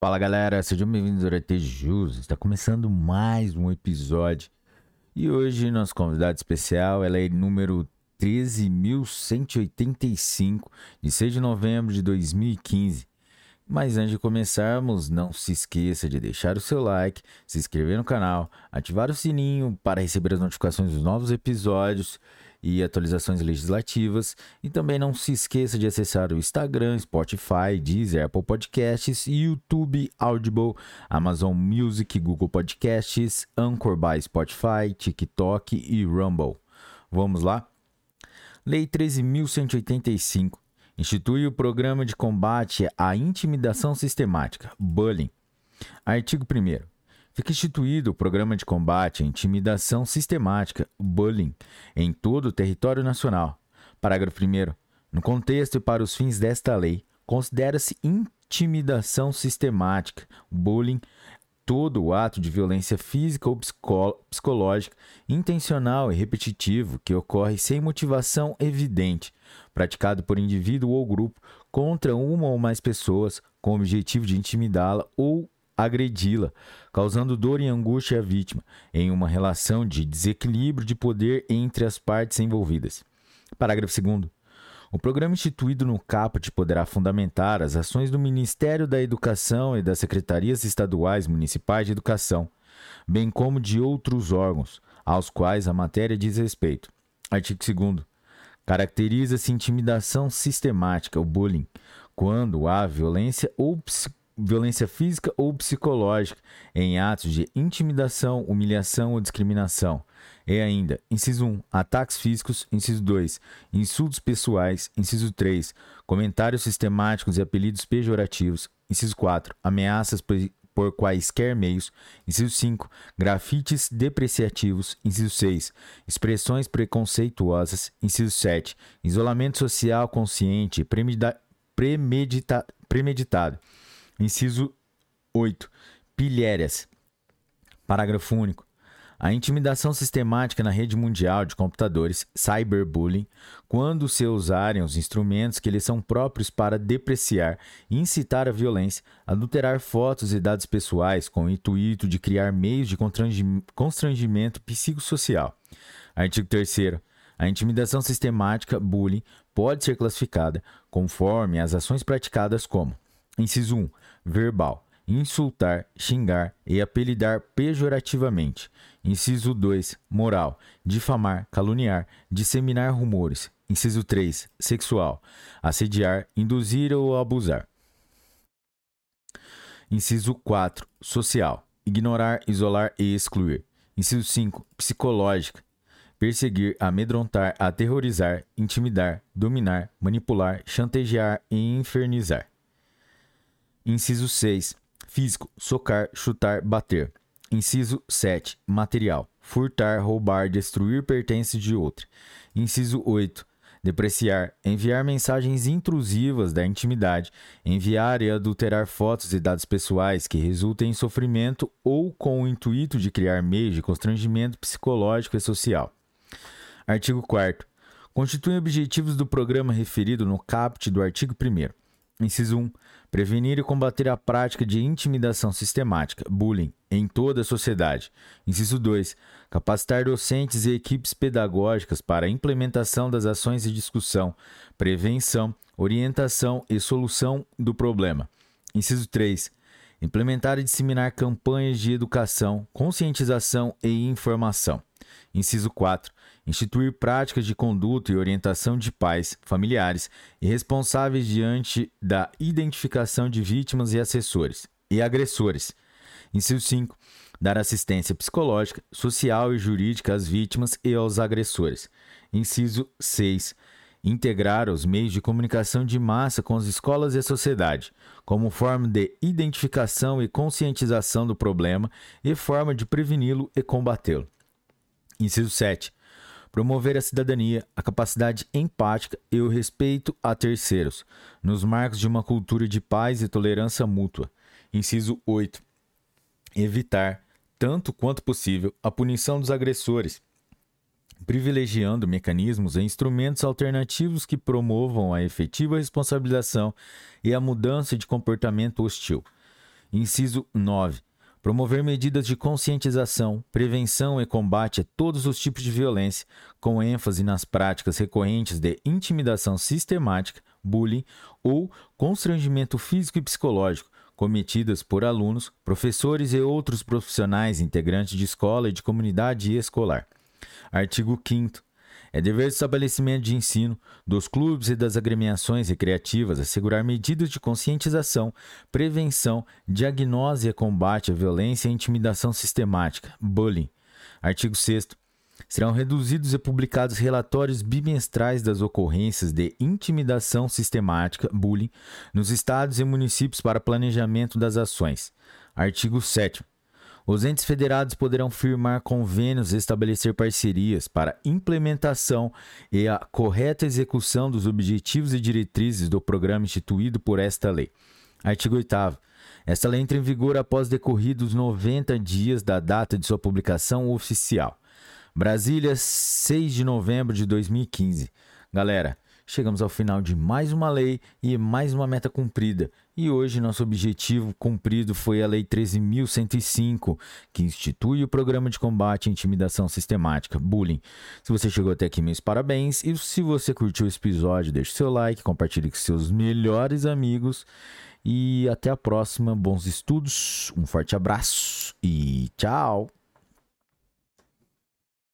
Fala galera, sejam bem-vindos ao RT Jus. Está começando mais um episódio. E hoje nosso convidado especial, ela é número 13.185, de 6 de novembro de 2015. Mas antes de começarmos, não se esqueça de deixar o seu like, se inscrever no canal, ativar o sininho para receber as notificações dos novos episódios e atualizações legislativas. E também não se esqueça de acessar o Instagram, Spotify, Deezer, Apple Podcasts, YouTube, Audible, Amazon Music, Google Podcasts, Anchor by Spotify, TikTok e Rumble. Vamos lá? Lei 13.185 institui o Programa de Combate à Intimidação Sistemática, Bullying. Artigo 1 Fica instituído o Programa de Combate à Intimidação Sistemática, Bullying, em todo o território nacional. Parágrafo 1 No contexto e para os fins desta lei, considera-se intimidação sistemática, bullying, todo o ato de violência física ou psicológica, intencional e repetitivo que ocorre sem motivação evidente, praticado por indivíduo ou grupo contra uma ou mais pessoas com o objetivo de intimidá-la ou agredi-la, causando dor e angústia à vítima, em uma relação de desequilíbrio de poder entre as partes envolvidas. Parágrafo 2. O programa instituído no CAPUT poderá fundamentar as ações do Ministério da Educação e das Secretarias Estaduais Municipais de Educação, bem como de outros órgãos, aos quais a matéria diz respeito. Artigo 2. Caracteriza-se intimidação sistemática, o bullying, quando há violência ou violência física ou psicológica em atos de intimidação, humilhação ou discriminação, e ainda, inciso 1, ataques físicos, inciso 2, insultos pessoais, inciso 3, comentários sistemáticos e apelidos pejorativos, inciso 4, ameaças por quaisquer meios, inciso 5, grafites depreciativos, inciso 6, expressões preconceituosas, inciso 7, isolamento social consciente premedita premeditado, inciso 8, pilhérias, parágrafo único, a intimidação sistemática na rede mundial de computadores, cyberbullying, quando se usarem os instrumentos que lhes são próprios para depreciar, incitar a violência, adulterar fotos e dados pessoais com o intuito de criar meios de constrangimento psicossocial. Artigo 3 a intimidação sistemática, bullying, pode ser classificada conforme as ações praticadas como: inciso 1, verbal, insultar, xingar e apelidar pejorativamente. Inciso 2. Moral. Difamar, caluniar, disseminar rumores. Inciso 3. Sexual. Assediar, induzir ou abusar. Inciso 4. Social. Ignorar, isolar e excluir. Inciso 5. Psicológica. Perseguir, amedrontar, aterrorizar, intimidar, dominar, manipular, chantagear e infernizar. Inciso 6 Físico: socar, chutar, bater. Inciso 7. Material: furtar, roubar, destruir pertences de outro. Inciso 8. Depreciar, enviar mensagens intrusivas da intimidade, enviar e adulterar fotos e dados pessoais que resultem em sofrimento ou com o intuito de criar meios de constrangimento psicológico e social. Artigo 4. Constituem objetivos do programa referido no caput do artigo 1. Inciso 1. Prevenir e combater a prática de intimidação sistemática, bullying, em toda a sociedade. Inciso 2. Capacitar docentes e equipes pedagógicas para a implementação das ações de discussão, prevenção, orientação e solução do problema. Inciso 3. Implementar e disseminar campanhas de educação, conscientização e informação. Inciso 4 instituir práticas de conduta e orientação de pais, familiares e responsáveis diante da identificação de vítimas e assessores e agressores. Inciso 5. Dar assistência psicológica, social e jurídica às vítimas e aos agressores. Inciso 6. Integrar os meios de comunicação de massa com as escolas e a sociedade, como forma de identificação e conscientização do problema e forma de preveni-lo e combatê-lo. Inciso 7 promover a cidadania, a capacidade empática e o respeito a terceiros, nos marcos de uma cultura de paz e tolerância mútua. Inciso 8. Evitar, tanto quanto possível, a punição dos agressores, privilegiando mecanismos e instrumentos alternativos que promovam a efetiva responsabilização e a mudança de comportamento hostil. Inciso 9. Promover medidas de conscientização, prevenção e combate a todos os tipos de violência, com ênfase nas práticas recorrentes de intimidação sistemática, bullying ou constrangimento físico e psicológico cometidas por alunos, professores e outros profissionais integrantes de escola e de comunidade escolar. Artigo 5 é dever do estabelecimento de ensino, dos clubes e das agremiações recreativas assegurar medidas de conscientização, prevenção, diagnose e combate à violência e intimidação sistemática, bullying. Artigo 6 Serão reduzidos e publicados relatórios bimestrais das ocorrências de intimidação sistemática, bullying, nos estados e municípios para planejamento das ações. Artigo 7 os entes federados poderão firmar convênios e estabelecer parcerias para implementação e a correta execução dos objetivos e diretrizes do programa instituído por esta lei. Artigo 8. Esta lei entra em vigor após decorridos 90 dias da data de sua publicação oficial. Brasília, 6 de novembro de 2015. Galera, chegamos ao final de mais uma lei e mais uma meta cumprida. E hoje nosso objetivo cumprido foi a Lei 13.105, que institui o Programa de Combate à Intimidação Sistemática, Bullying. Se você chegou até aqui, meus parabéns. E se você curtiu esse episódio, deixe seu like, compartilhe com seus melhores amigos. E até a próxima. Bons estudos, um forte abraço e tchau!